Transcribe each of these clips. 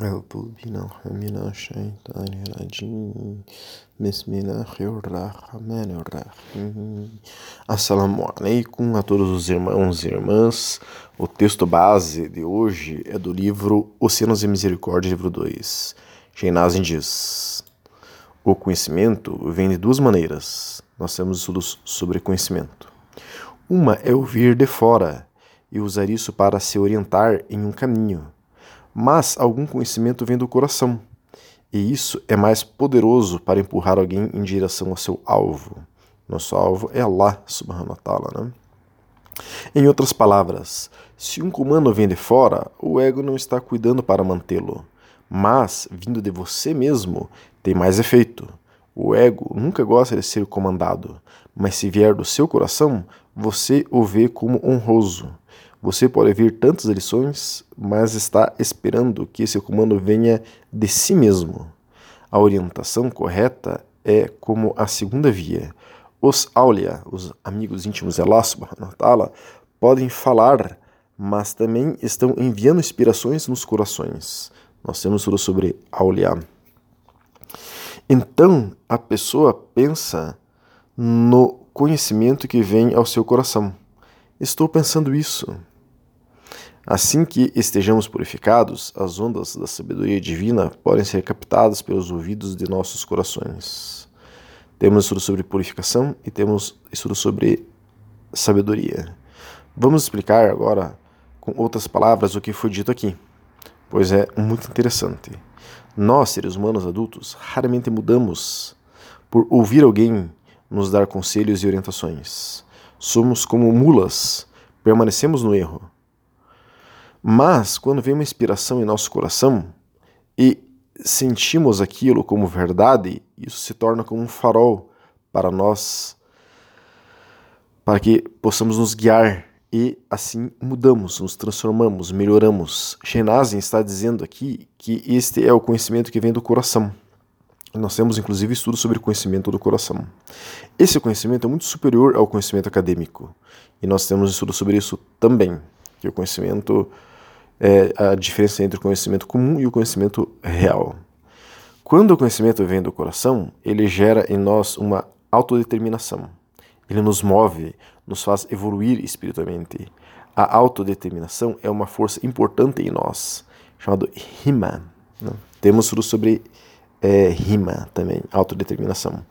أعوذ بالله من الشيطان الرجيم بسم الله الرحمن الرحيم Assalamu alaikum a todos os irmãos e irmãs. O texto base de hoje é do livro Oceanos e Misericórdia, livro 2. Sheinazin diz: O conhecimento vem de duas maneiras. Nós temos estudos sobre conhecimento. Uma é ouvir de fora e usar isso para se orientar em um caminho mas algum conhecimento vem do coração, e isso é mais poderoso para empurrar alguém em direção ao seu alvo. Nosso alvo é Allah subhanahu wa ta'ala, né? Em outras palavras, se um comando vem de fora, o ego não está cuidando para mantê-lo, mas vindo de você mesmo tem mais efeito. O ego nunca gosta de ser comandado, mas se vier do seu coração, você o vê como honroso. Você pode ver tantas lições, mas está esperando que esse comando venha de si mesmo. A orientação correta é como a segunda via. Os aulia, os amigos íntimos de Allah podem falar, mas também estão enviando inspirações nos corações. Nós temos tudo sobre aulia. Então, a pessoa pensa no conhecimento que vem ao seu coração. Estou pensando isso. Assim que estejamos purificados, as ondas da sabedoria divina podem ser captadas pelos ouvidos de nossos corações. Temos estudo sobre purificação e temos estudo sobre sabedoria. Vamos explicar agora, com outras palavras, o que foi dito aqui, pois é muito interessante. Nós, seres humanos adultos, raramente mudamos por ouvir alguém nos dar conselhos e orientações. Somos como mulas, permanecemos no erro mas, quando vem uma inspiração em nosso coração e sentimos aquilo como verdade, isso se torna como um farol para nós, para que possamos nos guiar e assim mudamos, nos transformamos, melhoramos. Shenazin está dizendo aqui que este é o conhecimento que vem do coração. Nós temos inclusive estudos sobre conhecimento do coração. Esse conhecimento é muito superior ao conhecimento acadêmico e nós temos estudos sobre isso também, que o conhecimento é a diferença entre o conhecimento comum e o conhecimento real. Quando o conhecimento vem do coração, ele gera em nós uma autodeterminação. Ele nos move, nos faz evoluir espiritualmente. A autodeterminação é uma força importante em nós, chamado rima. Né? Temos tudo sobre é, rima também, autodeterminação.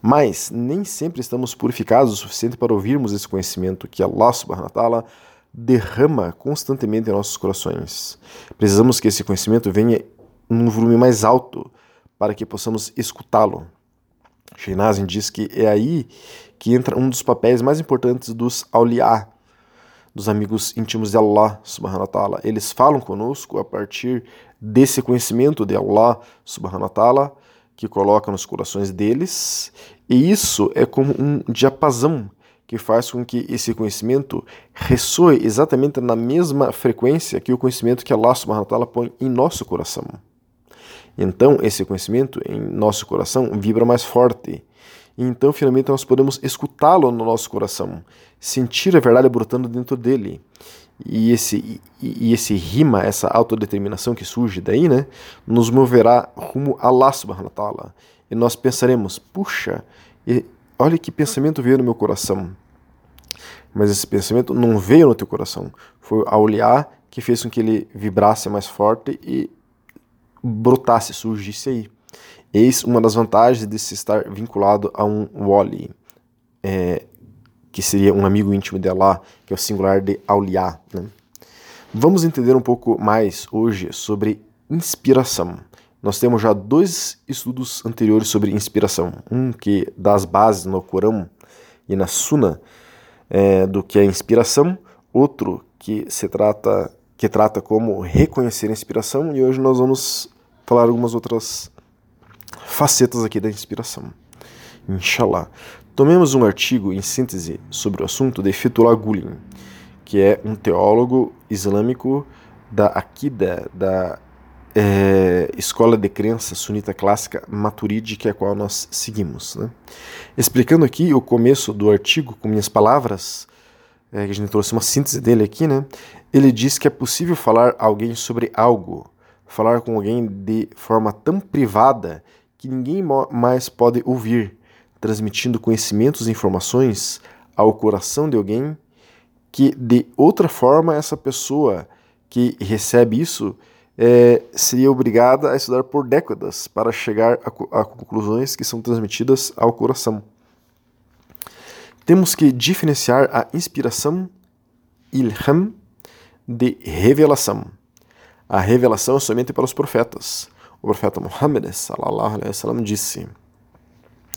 Mas nem sempre estamos purificados o suficiente para ouvirmos esse conhecimento que Allah subhanahu wa ta'ala derrama constantemente em nossos corações. Precisamos que esse conhecimento venha num volume mais alto para que possamos escutá-lo. Sheinazin diz que é aí que entra um dos papéis mais importantes dos auliá, dos amigos íntimos de Allah subhanahu wa ta'ala. Eles falam conosco a partir desse conhecimento de Allah subhanahu wa ta'ala que coloca nos corações deles, e isso é como um diapasão que faz com que esse conhecimento ressoe exatamente na mesma frequência que o conhecimento que Allah subhanahu wa ta'ala põe em nosso coração. Então, esse conhecimento em nosso coração vibra mais forte. E então, finalmente, nós podemos escutá-lo no nosso coração, sentir a verdade brotando dentro dele. E esse, e, e esse rima, essa autodeterminação que surge daí, né, nos moverá rumo a Allah subhanahu wa ta'ala. E nós pensaremos, puxa, olha que pensamento veio no meu coração. Mas esse pensamento não veio no teu coração. Foi a olhar que fez com que ele vibrasse mais forte e brotasse, surgisse aí. Eis uma das vantagens de se estar vinculado a um wali, é, que seria um amigo íntimo de Allah, que é o singular de Auliá. Né? Vamos entender um pouco mais hoje sobre inspiração. Nós temos já dois estudos anteriores sobre inspiração. Um que dá as bases no Corão e na Sunna é, do que é inspiração, outro que se trata que trata como reconhecer a inspiração e hoje nós vamos falar algumas outras facetas aqui da inspiração. Inshallah. Tomemos um artigo em síntese sobre o assunto de Fethullah Gulen, que é um teólogo islâmico da Akida, da é, escola de crença sunita clássica Maturidi, que é a qual nós seguimos. Né? Explicando aqui o começo do artigo com minhas palavras, é, que a gente trouxe uma síntese dele aqui, né? ele diz que é possível falar a alguém sobre algo, falar com alguém de forma tão privada que ninguém mais pode ouvir, transmitindo conhecimentos e informações ao coração de alguém que de outra forma essa pessoa que recebe isso é, seria obrigada a estudar por décadas para chegar a, a conclusões que são transmitidas ao coração. Temos que diferenciar a inspiração ilham de revelação. A revelação é somente para os profetas. O profeta Muhammad sallallahu alaihi disse: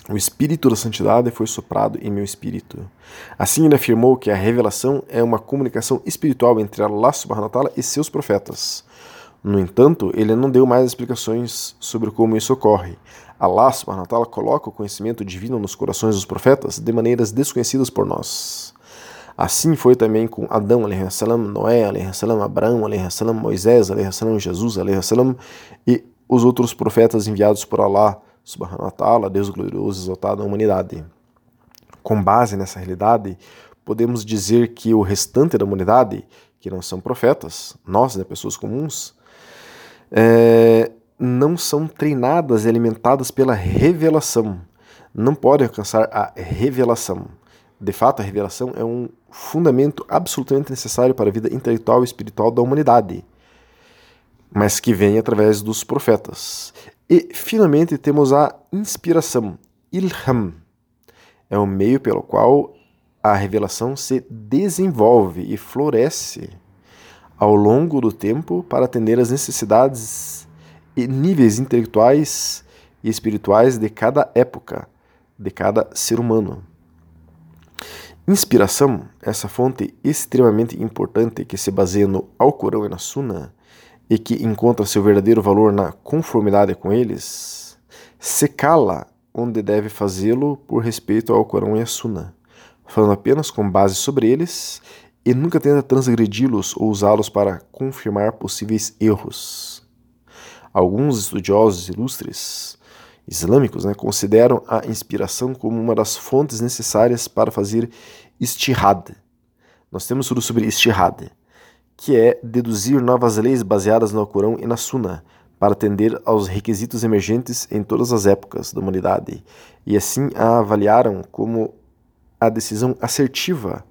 O espírito da santidade foi soprado em meu espírito. Assim ele afirmou que a revelação é uma comunicação espiritual entre Allah subhanahu wa ta'ala e seus profetas. No entanto, ele não deu mais explicações sobre como isso ocorre. Allah subhanahu wa coloca o conhecimento divino nos corações dos profetas de maneiras desconhecidas por nós. Assim foi também com Adão, salam, Noé, salam, Abraão, salam, Moisés, salam, Jesus, salam, e os outros profetas enviados por Allah subhanahu wa ta'ala, Deus glorioso exaltado à humanidade. Com base nessa realidade, podemos dizer que o restante da humanidade, que não são profetas, nós, né, pessoas comuns, é, não são treinadas e alimentadas pela revelação. Não podem alcançar a revelação. De fato, a revelação é um fundamento absolutamente necessário para a vida intelectual e espiritual da humanidade, mas que vem através dos profetas. E, finalmente, temos a inspiração, ilham. É o meio pelo qual a revelação se desenvolve e floresce ao longo do tempo para atender às necessidades e níveis intelectuais e espirituais de cada época, de cada ser humano. Inspiração, essa fonte extremamente importante que se baseia no Alcorão e na Sunna e que encontra seu verdadeiro valor na conformidade com eles, se cala onde deve fazê-lo por respeito ao Alcorão e à Sunna, falando apenas com base sobre eles e nunca tenta transgredi-los ou usá-los para confirmar possíveis erros. Alguns estudiosos ilustres islâmicos né, consideram a inspiração como uma das fontes necessárias para fazer istihad. Nós temos tudo sobre istihad, que é deduzir novas leis baseadas no Alcorão e na Sunna, para atender aos requisitos emergentes em todas as épocas da humanidade, e assim a avaliaram como a decisão assertiva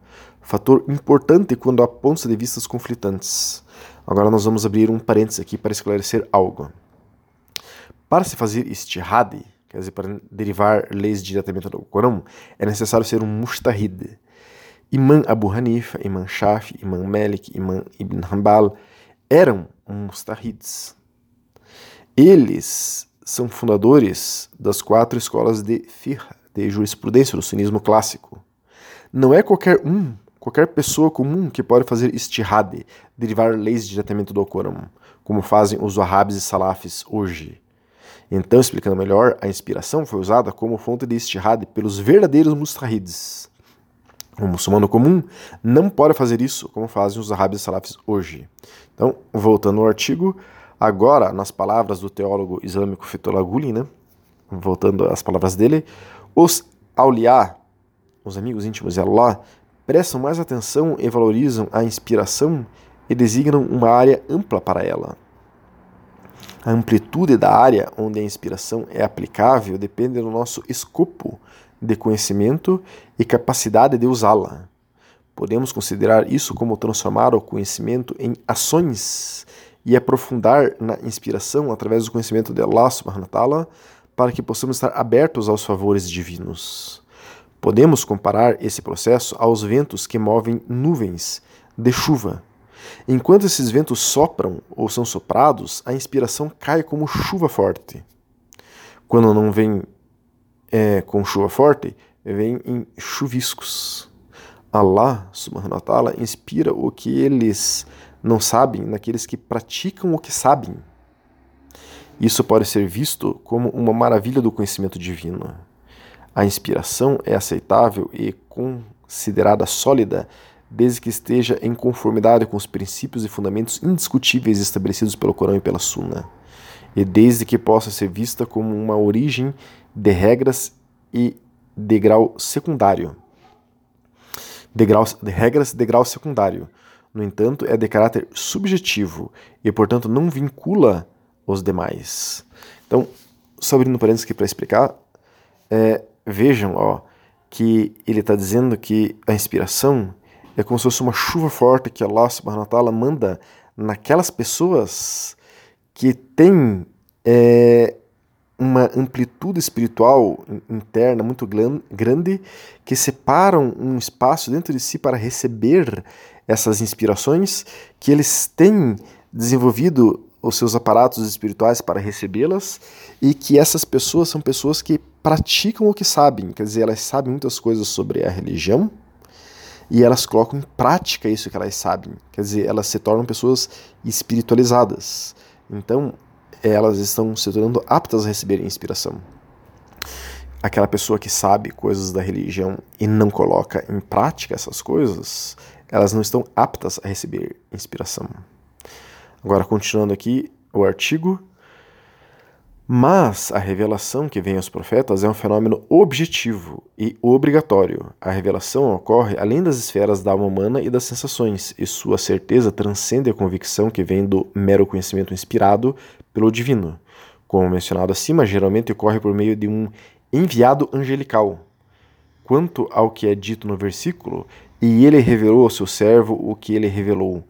fator importante quando há pontos de vistas conflitantes. Agora nós vamos abrir um parênteses aqui para esclarecer algo. Para se fazer istihad, quer dizer, para derivar leis diretamente do Corão, é necessário ser um mustahid. Imam Abu Hanifa, Imam Shafi, Imam Malik, Imam Ibn Hanbal eram mustahids. Eles são fundadores das quatro escolas de fiqh, de jurisprudência do sunismo clássico. Não é qualquer um Qualquer pessoa comum que pode fazer istihad, derivar leis diretamente do Alcorão, como fazem os wahhabis e salafis hoje. Então, explicando melhor, a inspiração foi usada como fonte de istihad pelos verdadeiros mustahids. O muçulmano comum não pode fazer isso como fazem os e salafis hoje. Então, voltando ao artigo, agora, nas palavras do teólogo islâmico Fethullah Gulen, né? voltando às palavras dele, os auliá, os amigos íntimos de Allah, prestam mais atenção e valorizam a inspiração e designam uma área ampla para ela. A amplitude da área onde a inspiração é aplicável depende do nosso escopo de conhecimento e capacidade de usá-la. Podemos considerar isso como transformar o conhecimento em ações e aprofundar na inspiração através do conhecimento de Allah para que possamos estar abertos aos favores divinos. Podemos comparar esse processo aos ventos que movem nuvens de chuva. Enquanto esses ventos sopram ou são soprados, a inspiração cai como chuva forte. Quando não vem é, com chuva forte, vem em chuviscos. Allah, subhanahu wa ta'ala, inspira o que eles não sabem naqueles que praticam o que sabem. Isso pode ser visto como uma maravilha do conhecimento divino. A inspiração é aceitável e considerada sólida desde que esteja em conformidade com os princípios e fundamentos indiscutíveis estabelecidos pelo Corão e pela Sunna, e desde que possa ser vista como uma origem de regras e degrau secundário. Degrau, de regras de grau secundário, no entanto, é de caráter subjetivo e, portanto, não vincula os demais. Então, só abrindo parênteses aqui para explicar, é, vejam ó, que ele está dizendo que a inspiração é como se fosse uma chuva forte que Allah subhanahu wa ta'ala manda naquelas pessoas que têm é, uma amplitude espiritual interna muito grande que separam um espaço dentro de si para receber essas inspirações, que eles têm desenvolvido os seus aparatos espirituais para recebê-las e que essas pessoas são pessoas que praticam o que sabem, quer dizer, elas sabem muitas coisas sobre a religião e elas colocam em prática isso que elas sabem, quer dizer, elas se tornam pessoas espiritualizadas. Então, elas estão se tornando aptas a receber inspiração. Aquela pessoa que sabe coisas da religião e não coloca em prática essas coisas, elas não estão aptas a receber inspiração. Agora, continuando aqui o artigo. Mas a revelação que vem aos profetas é um fenômeno objetivo e obrigatório. A revelação ocorre além das esferas da alma humana e das sensações, e sua certeza transcende a convicção que vem do mero conhecimento inspirado pelo divino. Como mencionado acima, geralmente ocorre por meio de um enviado angelical. Quanto ao que é dito no versículo, e ele revelou ao seu servo o que ele revelou.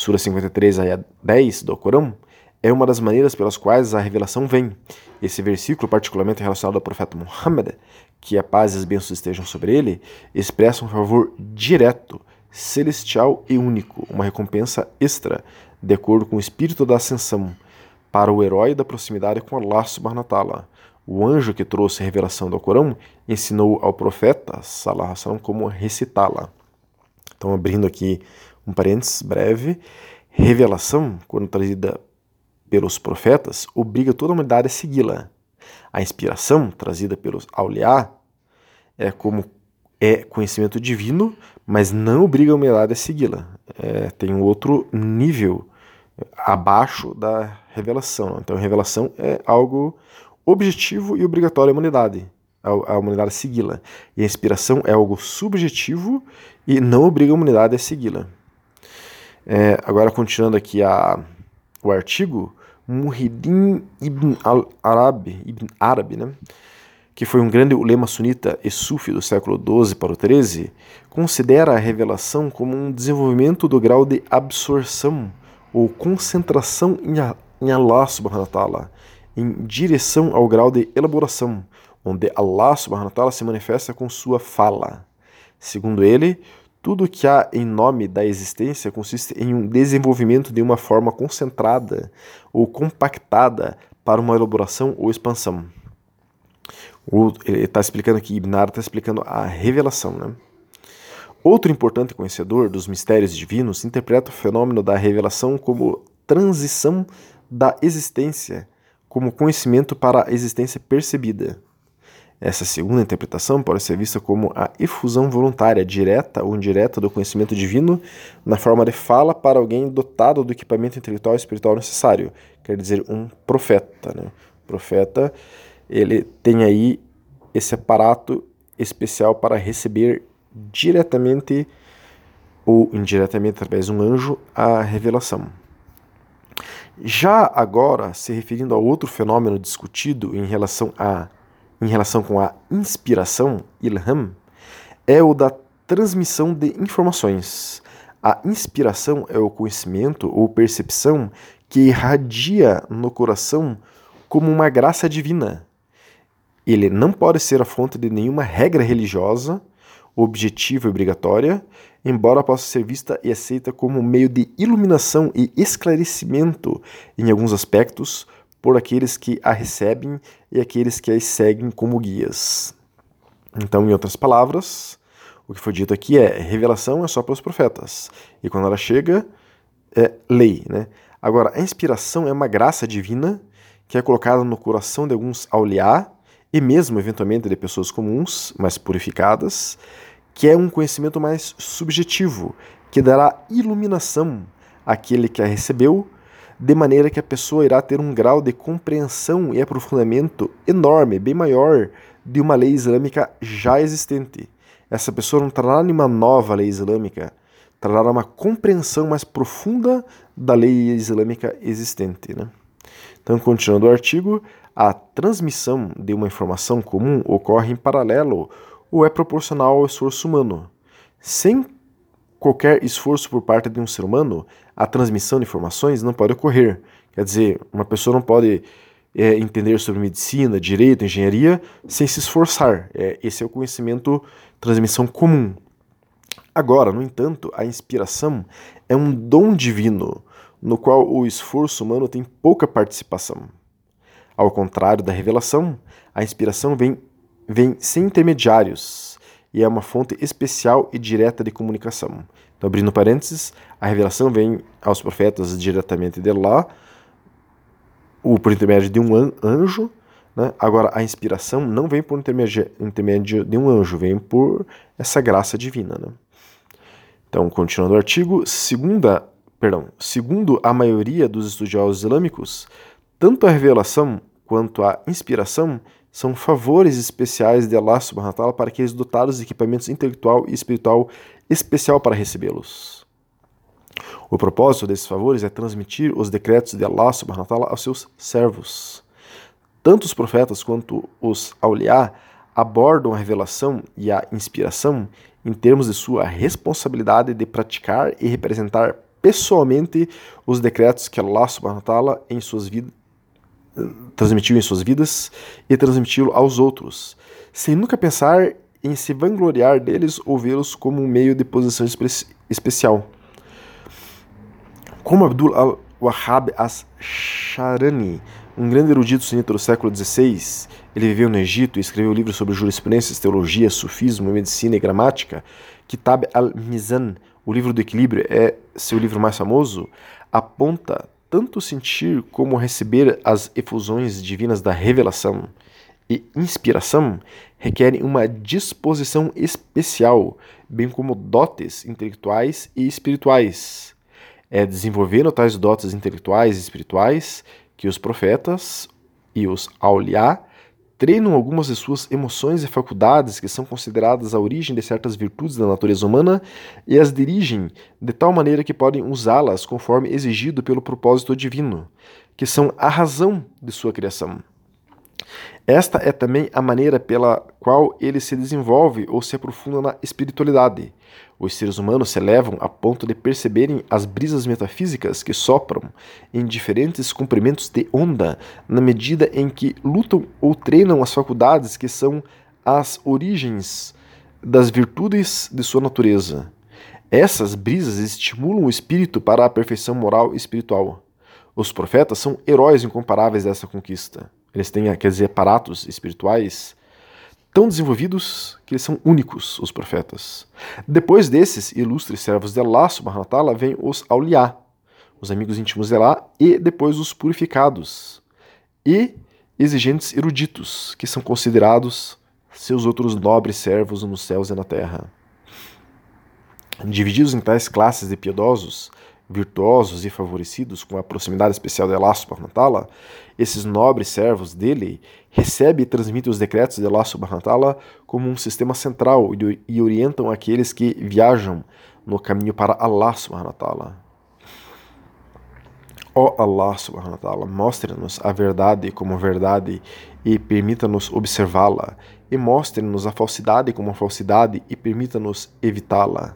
Sura 53, ayah 10 do Corão, é uma das maneiras pelas quais a revelação vem. Esse versículo, particularmente relacionado ao profeta Muhammad, que a paz e as bênçãos estejam sobre ele, expressa um favor direto, celestial e único, uma recompensa extra, de acordo com o espírito da ascensão, para o herói da proximidade com Allah subhanahu wa ta'ala. O anjo que trouxe a revelação do Corão ensinou ao profeta, salah, como recitá-la. Então, abrindo aqui um parênteses breve, revelação, quando trazida pelos profetas, obriga toda a humanidade a segui-la. A inspiração trazida pelos auliá é como é conhecimento divino, mas não obriga a humanidade a segui-la. É, tem um outro nível abaixo da revelação. Então, a revelação é algo objetivo e obrigatório à humanidade, à, humanidade segui-la. E a inspiração é algo subjetivo e não obriga a humanidade a segui-la. É, agora, continuando aqui a, o artigo, Muhyiddin ibn al-Arabi, ibn Arabi, né? que foi um grande ulema sunita e sufi do século XII para o XIII, considera a revelação como um desenvolvimento do grau de absorção ou concentração em Allah subhanahu wa ta'ala, em direção ao grau de elaboração, onde Allah subhanahu wa ta'ala se manifesta com sua fala. Segundo ele, tudo que há em nome da existência consiste em um desenvolvimento de uma forma concentrada ou compactada para uma elaboração ou expansão. ele está explicando aqui, Ibn está explicando a revelação. Né? Outro importante conhecedor dos mistérios divinos interpreta o fenômeno da revelação como transição da existência, como conhecimento para a existência percebida. Essa segunda interpretação pode ser vista como a efusão voluntária, direta ou indireta, do conhecimento divino na forma de fala para alguém dotado do equipamento intelectual e espiritual necessário, quer dizer, um profeta. Né? Profeta ele tem aí esse aparato especial para receber diretamente ou indiretamente através de um anjo a revelação. Já agora, se referindo a outro fenômeno discutido em relação a em relação com a inspiração, ilham, é o da transmissão de informações. A inspiração é o conhecimento ou percepção que irradia no coração como uma graça divina. Ele não pode ser a fonte de nenhuma regra religiosa, objetiva e obrigatória, embora possa ser vista e aceita como meio de iluminação e esclarecimento em alguns aspectos, por aqueles que a recebem e aqueles que as seguem como guias. Então, em outras palavras, o que foi dito aqui é: revelação é só para os profetas, e quando ela chega, é lei. Né? Agora, a inspiração é uma graça divina que é colocada no coração de alguns auliá e mesmo, eventualmente, de pessoas comuns, mais purificadas, que é um conhecimento mais subjetivo, que dará iluminação àquele que a recebeu de maneira que a pessoa irá ter um grau de compreensão e aprofundamento enorme, bem maior de uma lei islâmica já existente. Essa pessoa não trará nenhuma nova lei islâmica, trará uma compreensão mais profunda da lei islâmica existente. Né? Então, continuando o artigo, a transmissão de uma informação comum ocorre em paralelo ou é proporcional ao esforço humano. Sem qualquer esforço por parte de um ser humano, a transmissão de informações não pode ocorrer. Quer dizer, uma pessoa não pode é, entender sobre medicina, direito, engenharia sem se esforçar. É, esse é o conhecimento transmissão comum. Agora, no entanto, a inspiração é um dom divino no qual o esforço humano tem pouca participação. Ao contrário da revelação, a inspiração vem, vem sem intermediários e é uma fonte especial e direta de comunicação. Então, abrindo parênteses, a revelação vem aos profetas diretamente de lá, ou por intermédio de um anjo. Né? Agora, a inspiração não vem por intermédio, de um anjo, vem por essa graça divina. Né? Então, continuando o artigo, segunda, perdão, segundo a maioria dos estudiosos islâmicos, tanto a revelação quanto a inspiração são favores especiais de Allah subhanahu wa ta'ala para aqueles dotados de equipamentos intelectual e espiritual especial para recebê-los. O propósito desses favores é transmitir os decretos de Allah subhanahu wa ta'ala aos seus servos. Tanto os profetas quanto os auliá abordam a revelação e a inspiração em termos de sua responsabilidade de praticar e representar pessoalmente os decretos que Allah subhanahu wa ta'ala em suas vidas transmitiu em suas vidas e transmiti-lo aos outros, sem nunca pensar em se vangloriar deles ou vê-los como um meio de posição espe especial. Como Abdul al-Wahhab as-Sharani, um grande erudito sunita do século XVI, ele viveu no Egito e escreveu livros sobre jurisprudência, teologia, sufismo, medicina e gramática. Kitab al-Mizan, o livro do equilíbrio, é seu livro mais famoso, aponta tanto sentir como receber as efusões divinas da revelação e inspiração requerem uma disposição especial, bem como dotes intelectuais e espirituais. É desenvolvendo tais dotes intelectuais e espirituais que os profetas e os auliá treinam algumas de suas emoções e faculdades que são consideradas a origem de certas virtudes da natureza humana e as dirigem de tal maneira que podem usá-las conforme exigido pelo propósito divino, que são a razão de sua criação. Esta é também a maneira pela qual ele se desenvolve ou se aprofunda na espiritualidade. Os seres humanos se elevam a ponto de perceberem as brisas metafísicas que sopram em diferentes comprimentos de onda, na medida em que lutam ou treinam as faculdades que são as origens das virtudes de sua natureza. Essas brisas estimulam o espírito para a perfeição moral e espiritual. Os profetas são heróis incomparáveis dessa conquista. Eles têm, dizer, aparatos espirituais tão desenvolvidos que eles são únicos, os profetas. Depois desses ilustres servos de Allah, subhanahu wa ta'ala, vêm os auliá, os amigos íntimos de Allah, e depois os purificados, e exigentes eruditos, que são considerados seus outros nobres servos nos céus e na terra. Divididos em tais classes de piedosos, virtuosos e favorecidos com a proximidade especial de wa ta'ala, esses nobres servos dele recebem e transmitem os decretos de wa ta'ala como um sistema central e orientam aqueles que viajam no caminho para Allah ta'ala. Ó oh Allah ta'ala, mostre-nos a verdade como verdade e permita-nos observá-la, e mostre-nos a falsidade como falsidade e permita-nos evitá-la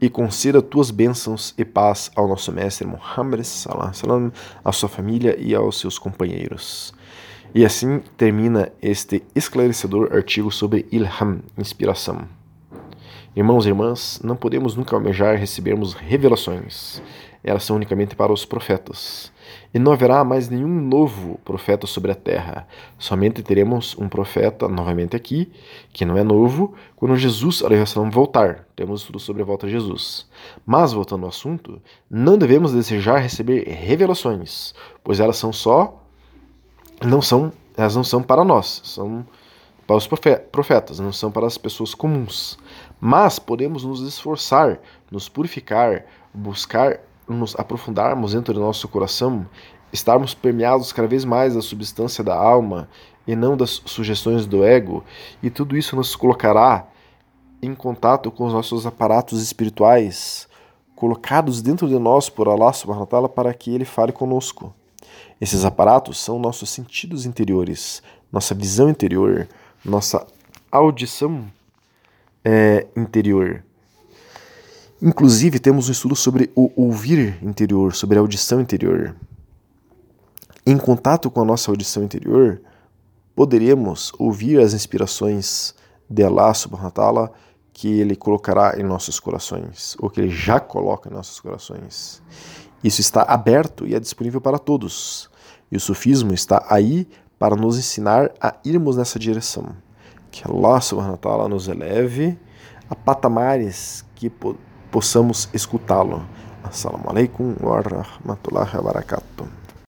e conceda tuas bênçãos e paz ao nosso mestre Muhammad salam, à sua família e aos seus companheiros. E assim termina este esclarecedor artigo sobre Ilham, inspiração. Irmãos e irmãs, não podemos nunca almejar recebermos revelações. Elas são unicamente para os profetas. E não haverá mais nenhum novo profeta sobre a terra. Somente teremos um profeta novamente aqui, que não é novo, quando Jesus voltar. Temos tudo sobre a volta de Jesus. Mas, voltando ao assunto, não devemos desejar receber revelações, pois elas são só. não são. elas não são para nós, são para os profetas, não são para as pessoas comuns. Mas podemos nos esforçar, nos purificar, buscar nos aprofundarmos dentro do nosso coração, estarmos permeados cada vez mais da substância da alma e não das sugestões do ego, e tudo isso nos colocará em contato com os nossos aparatos espirituais, colocados dentro de nós por Allah subhanahu wa ta'ala para que ele fale conosco. Esses aparatos são nossos sentidos interiores, nossa visão interior, nossa audição é, interior. Inclusive, temos um estudo sobre o ouvir interior, sobre a audição interior. Em contato com a nossa audição interior, poderemos ouvir as inspirações de Allah subhanahu wa que ele colocará em nossos corações, ou que ele já coloca em nossos corações. Isso está aberto e é disponível para todos. E o sufismo está aí para nos ensinar a irmos nessa direção. Que Allah subhanahu wa nos eleve a patamares que possamos escutá-lo. Assalamu alaikum wa rahmatullahi wa barakatuh.